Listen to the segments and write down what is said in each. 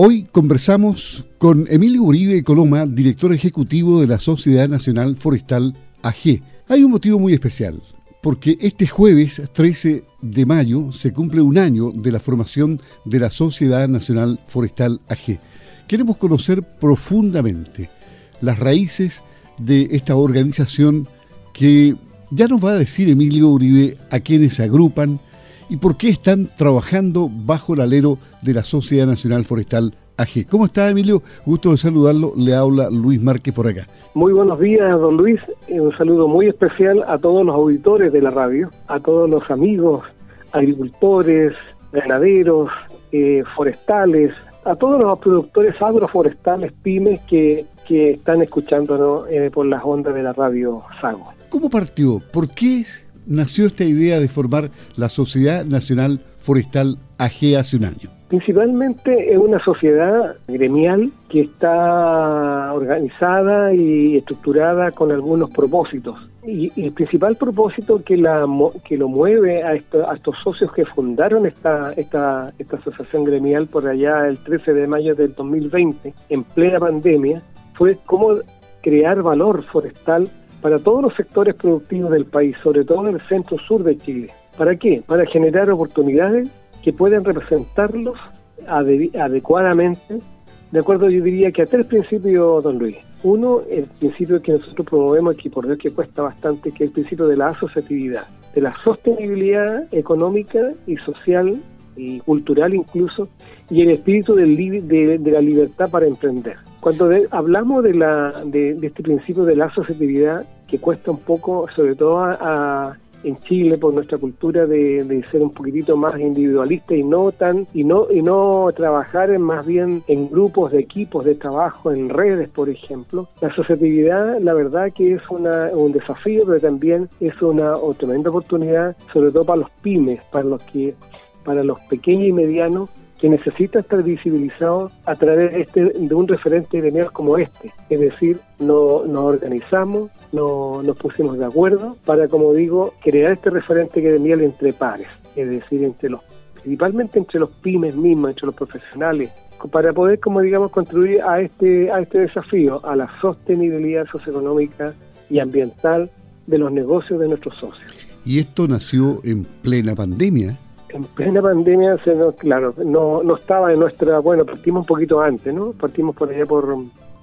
Hoy conversamos con Emilio Uribe Coloma, director ejecutivo de la Sociedad Nacional Forestal AG. Hay un motivo muy especial, porque este jueves 13 de mayo se cumple un año de la formación de la Sociedad Nacional Forestal AG. Queremos conocer profundamente las raíces de esta organización que ya nos va a decir Emilio Uribe a quienes se agrupan, y por qué están trabajando bajo el alero de la Sociedad Nacional Forestal AG. ¿Cómo está, Emilio? Gusto de saludarlo. Le habla Luis Márquez por acá. Muy buenos días, don Luis. Un saludo muy especial a todos los auditores de la radio, a todos los amigos, agricultores, ganaderos, eh, forestales, a todos los productores agroforestales, pymes que, que están escuchándonos eh, por las ondas de la radio Sago. ¿Cómo partió? ¿Por qué nació esta idea de formar la Sociedad Nacional Forestal AG hace un año? Principalmente es una sociedad gremial que está organizada y estructurada con algunos propósitos. Y, el principal propósito que, la, que lo mueve a, estos socios que fundaron esta, esta, esta asociación gremial por allá el 13 de mayo del 2020, en plena pandemia, fue cómo crear valor forestal para todos los sectores productivos del país, sobre todo en el centro-sur de Chile. ¿Para qué? Para generar oportunidades que puedan representarlos adecuadamente, de acuerdo yo diría que a tres principios, don Luis. Uno, el principio que nosotros promovemos aquí, por Dios que cuesta bastante, que es el principio de la asociatividad, de la sostenibilidad económica y social y cultural incluso, y el espíritu del, de, de la libertad para emprender. Cuando hablamos de, la, de, este principio de la asociatividad, que cuesta un poco, sobre todo a, en Chile por nuestra cultura de, ser un poquitito más individualista y no tan y no y no trabajar en más bien en grupos de equipos de trabajo en redes por ejemplo. La asociatividad la verdad que es una, un desafío pero también es una, una tremenda oportunidad sobre todo para los pymes para los que para los pequeños y medianos que necesita estar visibilizado a través de, este, de un referente gremial como este. Es decir, no, nos organizamos, no, nos pusimos de acuerdo para, como digo, crear este referente gremial entre pares, es decir, entre los principalmente entre los pymes mismos, entre los profesionales, para poder, como digamos, contribuir a este, a este desafío, a la sostenibilidad socioeconómica y ambiental de los negocios de nuestros socios. Y esto nació en plena pandemia en plena pandemia, se nos, claro, no, no estaba en nuestra, bueno, partimos un poquito antes, ¿no? Partimos por allá por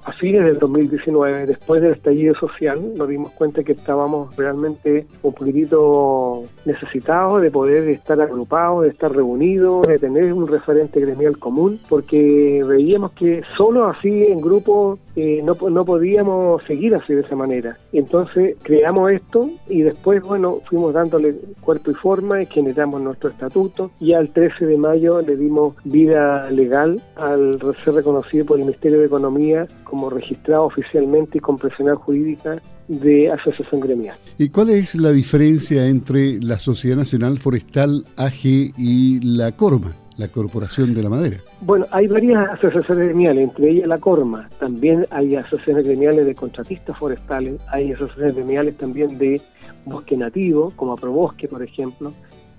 a fines del 2019, después del estallido social, nos dimos cuenta que estábamos realmente un poquitito necesitados de poder estar agrupados, de estar reunidos, de tener un referente gremial común, porque veíamos que solo así en grupo eh, no, no podíamos seguir así de esa manera. Entonces creamos esto y después, bueno, fuimos dándole cuerpo y forma y generamos nuestro estatuto y al 13 de mayo le dimos vida legal al ser reconocido por el Ministerio de Economía como registrado oficialmente y con personal jurídica de asociación gremial. ¿Y cuál es la diferencia entre la Sociedad Nacional Forestal AG y la Corma? La Corporación de la Madera. Bueno, hay varias asociaciones gremiales, entre ellas la Corma. También hay asociaciones gremiales de contratistas forestales, hay asociaciones gremiales también de bosque nativo, como Aprobosque, por ejemplo.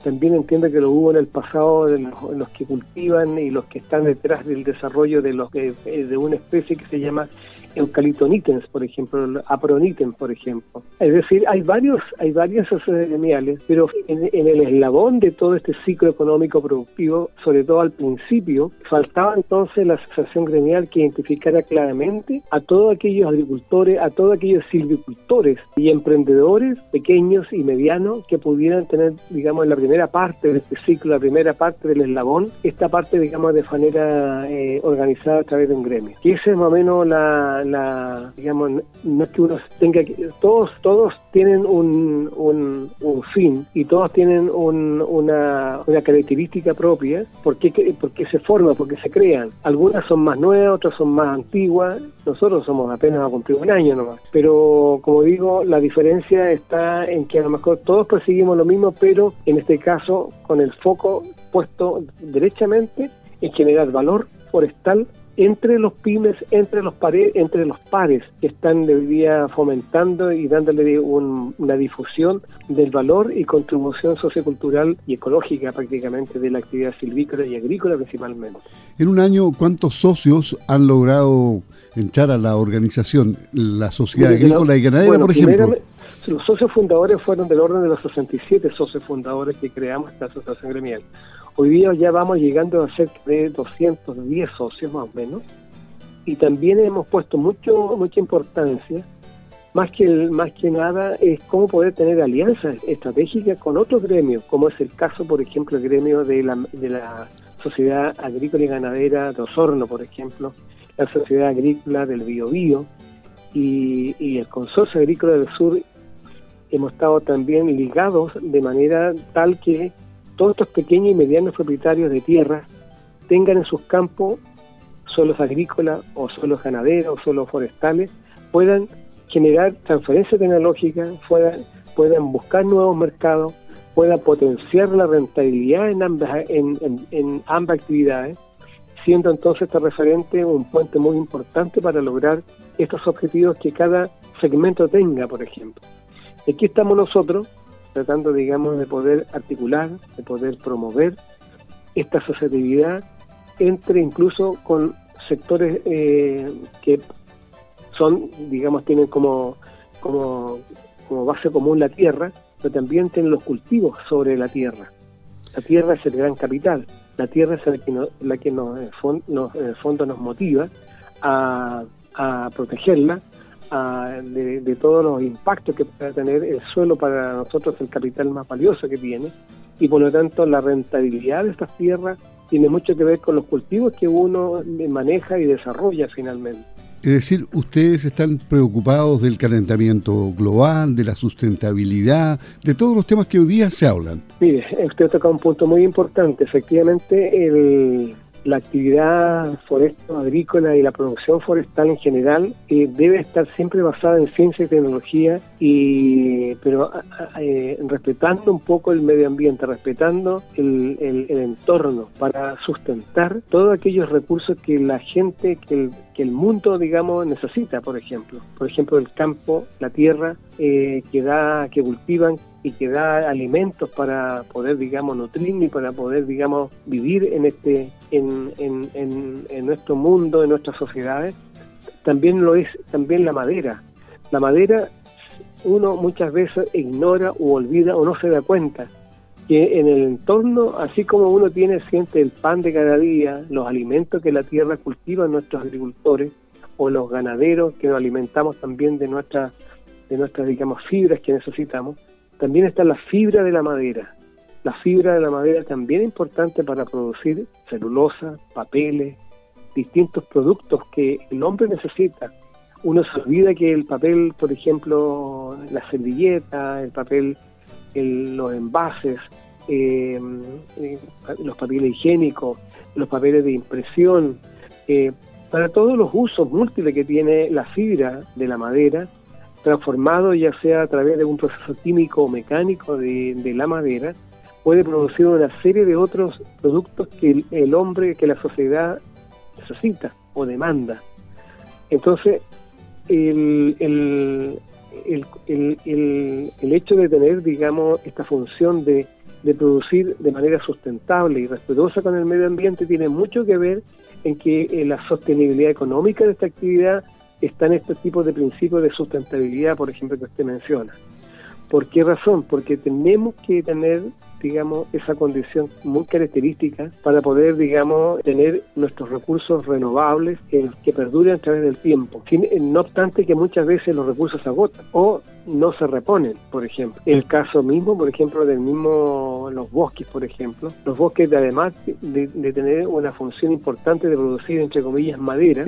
También entiendo que lo hubo en el pasado de los, que cultivan y los que están detrás del desarrollo de, los, de, de una especie que se llama eucaliptonitens, por ejemplo, apronitens, por ejemplo. Es decir, hay varios, hay varias asociaciones gremiales, pero en, el eslabón de todo este ciclo económico productivo, sobre todo al principio, faltaba entonces la asociación gremial que identificara claramente a todos aquellos agricultores, a todos aquellos silvicultores y emprendedores pequeños y medianos que pudieran tener, digamos, en la primera parte de este ciclo, la primera parte del eslabón, esta parte, digamos, de manera eh, organizada a través de un gremio. Y esa es más o menos la, la, digamos, no es que uno tenga que, todos, todos tienen un, un, fin y todos tienen una, una característica propia, porque, porque se forman, porque se crean. Algunas son más nuevas, otras son más antiguas, nosotros somos apenas a cumplir un año nomás. Pero como digo, la diferencia está en que a lo mejor todos perseguimos lo mismo, pero en este caso con el foco puesto derechamente en generar valor forestal entre los pymes, entre los pares, entre los pares que están hoy día fomentando y dándole una difusión del valor y contribución sociocultural y ecológica prácticamente de la actividad silvícola y agrícola principalmente. En un año, ¿cuántos socios han logrado entrar a la organización, la Sociedad Agrícola y Ganadera, por ejemplo? Los socios fundadores fueron del orden de los 67 socios fundadores que creamos esta asociación gremial. Hoy día ya vamos llegando a cerca de 210 socios más o menos y también hemos puesto mucho mucha importancia más que más que nada es cómo poder tener alianzas estratégicas con otros gremios, como es el caso, por ejemplo, el gremio de la, de la Sociedad Agrícola y Ganadera de Osorno, por ejemplo, la Sociedad Agrícola del Biobío y, y el Consorcio Agrícola del Sur. Hemos estado también ligados de manera tal que todos estos pequeños y medianos propietarios de tierra tengan en sus campos suelos agrícolas o suelos ganaderos o suelos forestales, puedan generar transferencia tecnológica, puedan, puedan buscar nuevos mercados, puedan potenciar la rentabilidad en ambas, en, ambas actividades, siendo entonces este referente un puente muy importante para lograr estos objetivos que cada segmento tenga, por ejemplo. Aquí estamos nosotros tratando, digamos, de poder articular, de poder promover esta asociatividad entre incluso con sectores eh, que son, digamos, tienen como, como, base común la tierra, pero también tienen los cultivos sobre la tierra. La tierra es el gran capital, la tierra es la que, la que nos, en el fondo nos motiva a, a protegerla, de, todos los impactos que pueda tener el suelo para nosotros el capital más valioso que tiene y por lo tanto la rentabilidad de estas tierras tiene mucho que ver con los cultivos que uno maneja y desarrolla finalmente. Es decir, ustedes están preocupados del calentamiento global, de la sustentabilidad, de todos los temas que hoy día se hablan. Mire, usted toca un punto muy importante. Efectivamente, el, la actividad forestal agrícola y la producción forestal en general eh, debe estar siempre basada en ciencia y tecnología, y, pero eh, respetando un poco el medio ambiente, respetando el, el, entorno para sustentar todos aquellos recursos que la gente, que el, que el mundo, digamos, necesita, por ejemplo. Por ejemplo, el campo, la tierra, eh, que, da, que cultivan y que da alimentos para poder, digamos, nutrir y para poder, digamos, vivir en este, en, en, nuestro mundo, en nuestras sociedades, también lo es también la madera. La madera uno muchas veces ignora o olvida o no se da cuenta que en el entorno, así como uno tiene, siente el pan de cada día, los alimentos que la tierra cultiva nuestros agricultores o los ganaderos que nos alimentamos también de nuestras, de nuestras digamos, fibras que necesitamos, también está la fibra de la madera. La fibra de la madera también es importante para producir celulosa, papeles, distintos productos que el hombre necesita. Uno se olvida que el papel, por ejemplo, la servilleta, el papel, los envases, eh, eh, los papeles higiénicos, los papeles de impresión, eh, para todos los usos múltiples que tiene la fibra de la madera, transformado ya sea a través de un proceso químico o mecánico de, la madera, puede producir una serie de otros productos que el, hombre, que la sociedad necesita o demanda. Entonces, el, el, el, hecho de tener, digamos, esta función de, de producir de manera sustentable y respetuosa con el medio ambiente tiene mucho que ver en que eh, la sostenibilidad económica de esta actividad están estos tipos de principios de sustentabilidad, por ejemplo, que usted menciona. ¿Por qué razón? Porque tenemos que tener, digamos, esa condición muy característica para poder, digamos, tener nuestros recursos renovables que, que perduren a través del tiempo. no obstante que muchas veces los recursos se agotan o no se reponen, por ejemplo. El caso mismo, por ejemplo, del mismo, los bosques, por ejemplo. Los bosques, además de, de tener una función importante de producir, entre comillas, madera,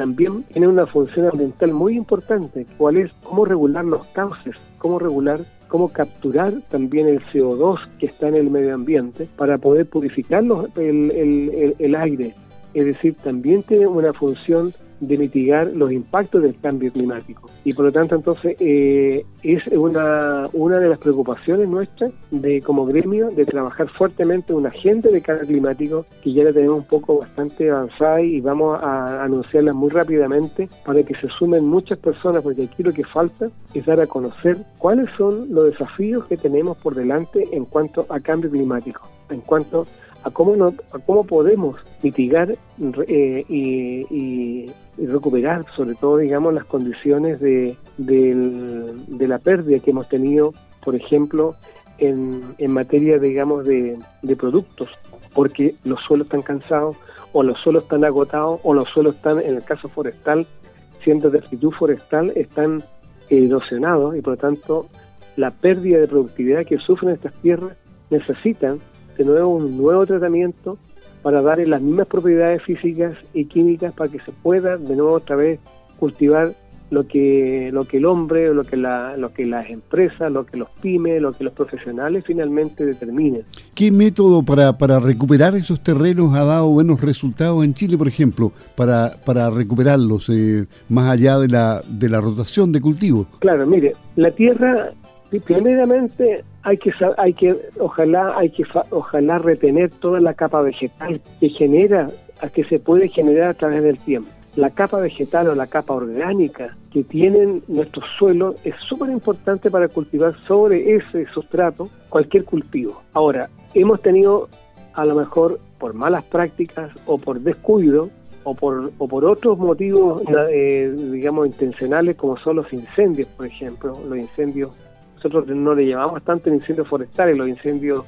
también tiene una función ambiental muy importante, cuál es cómo regular los cauces, cómo regular, cómo capturar también el CO2 que está en el medio ambiente para poder purificar el, el, aire. Es decir, también tiene una función de mitigar los impactos del cambio climático. Y por lo tanto, entonces, eh, es una, una de las preocupaciones nuestras de como gremio de trabajar fuertemente una agenda de cambio climático que ya la tenemos un poco bastante avanzada y vamos a anunciarla muy rápidamente para que se sumen muchas personas, porque aquí lo que falta es dar a conocer cuáles son los desafíos que tenemos por delante en cuanto a cambio climático, en cuanto a cómo, no, a cómo podemos mitigar eh, y, recuperar, sobre todo, digamos, las condiciones de, de, la pérdida que hemos tenido, por ejemplo, en, en materia, digamos, de, de productos, porque los suelos están cansados, o los suelos están agotados, o los suelos están, en el caso forestal, siendo de actitud forestal, están erosionados y por lo tanto la pérdida de productividad que sufren estas tierras necesitan de nuevo un nuevo tratamiento para darle las mismas propiedades físicas y químicas para que se pueda de nuevo otra vez cultivar lo que lo que el hombre, lo que la, lo que las empresas, lo que los pymes, lo que los profesionales finalmente determinen. ¿Qué método para, para recuperar esos terrenos ha dado buenos resultados en Chile, por ejemplo, para, para recuperarlos eh, más allá de la de la rotación de cultivos? Claro, mire, la tierra primeramente hay que hay que ojalá hay que ojalá retener toda la capa vegetal que genera que se puede generar a través del tiempo la capa vegetal o la capa orgánica que tienen nuestros suelos es súper importante para cultivar sobre ese sustrato cualquier cultivo. Ahora, hemos tenido a lo mejor por malas prácticas o por descuido o por, o por otros motivos, eh, digamos, intencionales como son los incendios, por ejemplo, los incendios nosotros no le llamamos tanto incendios forestales, los incendios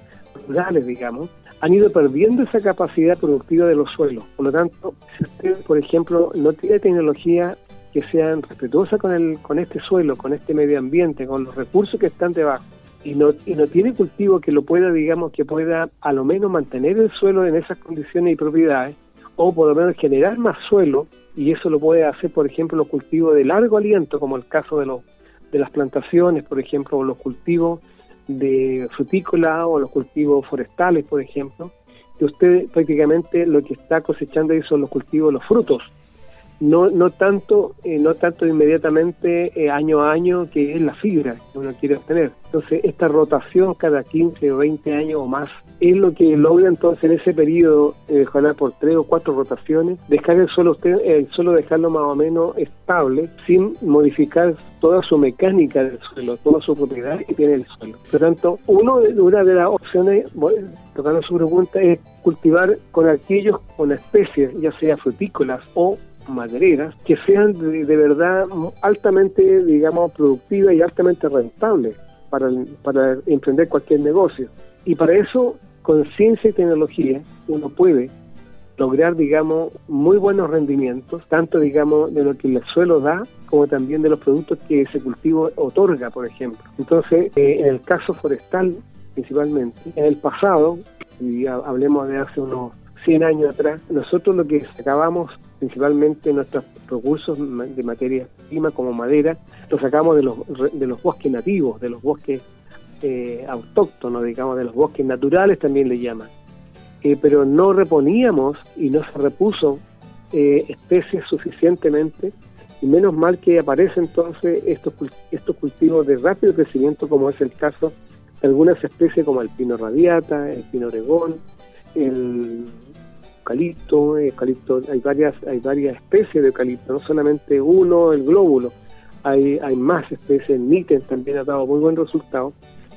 rurales, digamos, han ido perdiendo esa capacidad productiva de los suelos. Por lo tanto, si usted, por ejemplo, no tiene tecnología que sean respetuosa con, el, con este suelo, con este medio ambiente, con los recursos que están debajo, y no, y no tiene cultivo que lo pueda, digamos, que pueda a lo menos mantener el suelo en esas condiciones y propiedades, o por lo menos generar más suelo, y eso lo puede hacer, por ejemplo, los cultivos de largo aliento, como el caso de los de las plantaciones, por ejemplo, o los cultivos de frutícola o los cultivos forestales, por ejemplo, que usted prácticamente lo que está cosechando ahí son los cultivos, los frutos, no, no tanto, eh, no tanto inmediatamente eh, año a año que es la fibra que uno quiere obtener. Entonces, esta rotación cada 15 o 20 años o más es lo que logra entonces en ese periodo, eh, por tres o cuatro rotaciones, dejar el suelo usted, el dejarlo más o menos estable, sin modificar toda su mecánica del suelo, toda su propiedad que tiene el suelo. Por lo tanto, una de las opciones, bueno, tocando su pregunta, es cultivar con aquellos, con especies, ya sea frutícolas o madereras que sean de, verdad altamente, digamos, productivas y altamente rentables para, para emprender cualquier negocio. Y para eso, con ciencia y tecnología, uno puede lograr, digamos, muy buenos rendimientos, tanto, digamos, de lo que el suelo da, como también de los productos que ese cultivo otorga, por ejemplo. Entonces, eh, en el caso forestal, principalmente, en el pasado, y hablemos de hace unos 100 años atrás, nosotros lo que sacábamos principalmente nuestros recursos de materia prima como madera, los sacamos de los, de los bosques nativos, de los bosques eh, autóctonos, digamos, de los bosques naturales también le llaman. Eh, pero no reponíamos y no se repuso eh, especies suficientemente y menos mal que aparecen entonces estos, estos cultivos de rápido crecimiento como es el caso de algunas especies como el pino radiata, el pino oregón, el eucalipto, eucalipto, hay varias, hay varias especies de eucalipto, no solamente uno, el glóbulo, hay, hay más especies, el níten también ha dado muy buen resultado.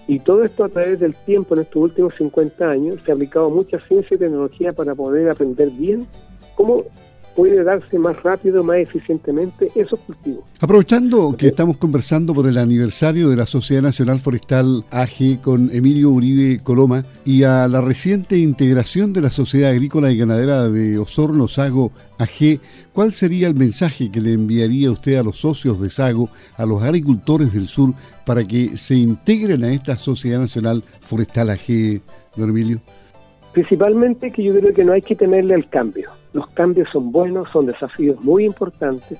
Y todo esto a través del tiempo, en estos últimos 50 años, se ha aplicado mucha ciencia y tecnología para poder aprender bien cómo puede darse más rápido, más eficientemente esos cultivos. Aprovechando que estamos conversando por el aniversario de la Sociedad Nacional Forestal AG con Emilio Uribe Coloma y a la reciente integración de la Sociedad Agrícola y Ganadera de Osorno Sago AG, ¿cuál sería el mensaje que le enviaría usted a los socios de Sago, a los agricultores del sur, para que se integren a esta Sociedad Nacional Forestal AG, don Emilio? Principalmente que yo creo que no hay que temerle al cambio. Los cambios son buenos, son desafíos muy importantes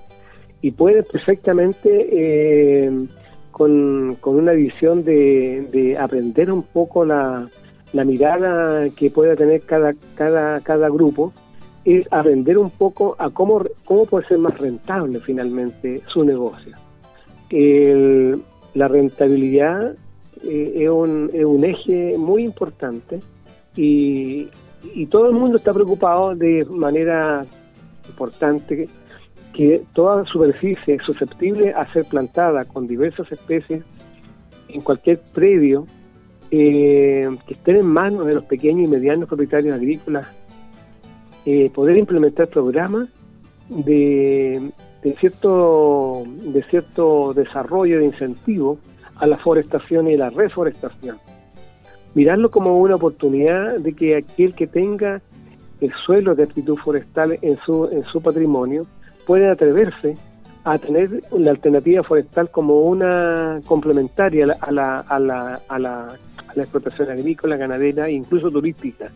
y pueden perfectamente eh, con, una visión de, aprender un poco la, mirada que pueda tener cada, cada, cada grupo, es aprender un poco a cómo, cómo puede ser más rentable finalmente su negocio. la rentabilidad eh, es, un, eje muy importante y, y todo el mundo está preocupado de manera importante que toda superficie susceptible a ser plantada con diversas especies en cualquier predio eh, que estén en manos de los pequeños y medianos propietarios agrícolas, eh, poder implementar programas de, de, cierto, de cierto desarrollo de incentivo a la forestación y la reforestación. Mirarlo como una oportunidad de que aquel que tenga el suelo de actitud forestal en su, en su patrimonio puede atreverse a tener la alternativa forestal como una complementaria a la, a la, a la, explotación agrícola, ganadera e incluso turística.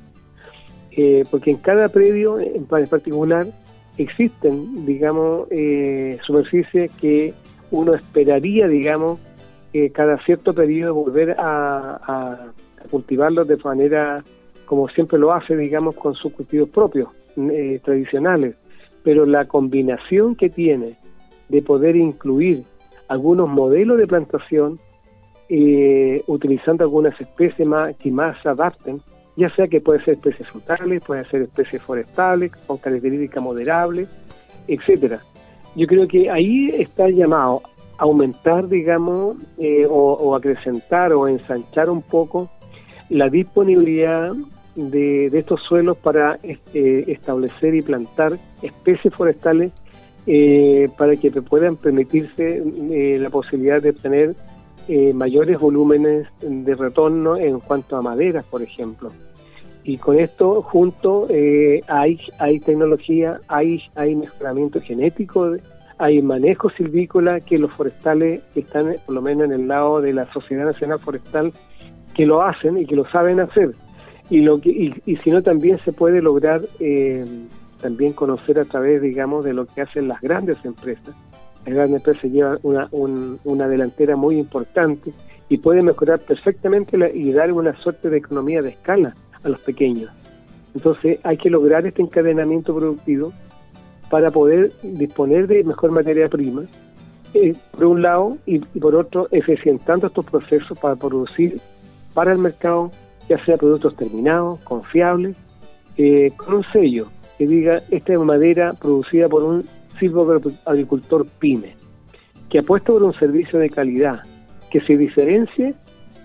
Eh, porque en cada predio en particular existen, digamos, eh, superficies que uno esperaría, digamos, cada cierto periodo volver a, a, cultivarlos de manera como siempre lo hace, digamos, con sus cultivos propios, eh, tradicionales. Pero la combinación que tiene de poder incluir algunos modelos de plantación, eh, utilizando algunas especies más, que más se adapten, ya sea que puede ser especies frutales, puede ser especies forestales, con características moderables, etcétera. Yo creo que ahí está llamado a aumentar, digamos, eh, o, acrecentar o ensanchar un poco la disponibilidad de, estos suelos para este, establecer y plantar especies forestales eh, para que puedan permitirse eh, la posibilidad de tener eh, mayores volúmenes de retorno en cuanto a maderas, por ejemplo. Y con esto junto hay, hay tecnología, hay, hay mejoramiento genético, hay manejo silvícola que los forestales están por lo menos en el lado de la Sociedad Nacional Forestal que lo hacen y que lo saben hacer. Y, lo que, y, y si no, también se puede lograr eh, también conocer a través, digamos, de lo que hacen las grandes empresas. Las grandes empresas llevan una, una delantera muy importante y pueden mejorar perfectamente y dar una suerte de economía de escala a los pequeños. Entonces hay que lograr este encadenamiento productivo para poder disponer de mejor materia prima, eh, por un lado, y, por otro, eficientando estos procesos para producir para el mercado, ya sea productos terminados, confiables, eh, con un sello que diga esta es madera producida por un agricultor pyme, que apuesta por un servicio de calidad, que se diferencie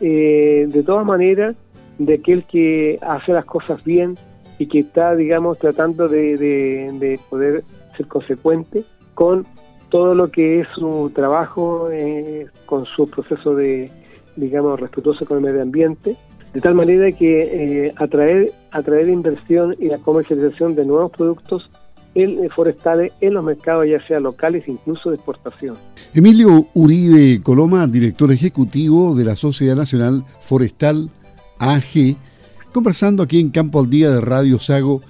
eh, de todas maneras de aquel que hace las cosas bien y que está, digamos, tratando de, poder ser consecuente con todo lo que es su trabajo, eh, con su proceso de, digamos, respetuoso con el medio ambiente de tal manera que eh, atraer, atraer inversión y la comercialización de nuevos productos eh, forestales en los mercados, ya sea locales, incluso de exportación. Emilio Uribe Coloma, director ejecutivo de la Sociedad Nacional Forestal AG, conversando aquí en Campo al Día de Radio Sago,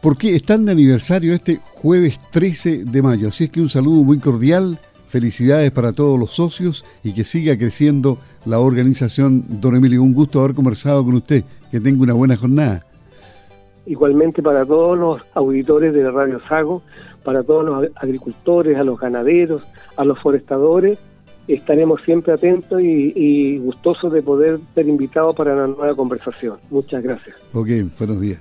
porque están de aniversario este jueves 13 de mayo. Así es que un saludo muy cordial Felicidades para todos los socios y que siga creciendo la organización. Don Emilio, un gusto haber conversado con usted. Que tenga una buena jornada. Igualmente para todos los auditores de la Radio Sago, para todos los agricultores, a los ganaderos, a los forestadores, estaremos siempre atentos y, y gustosos de poder ser invitados para una nueva conversación. Muchas gracias. Ok, buenos días.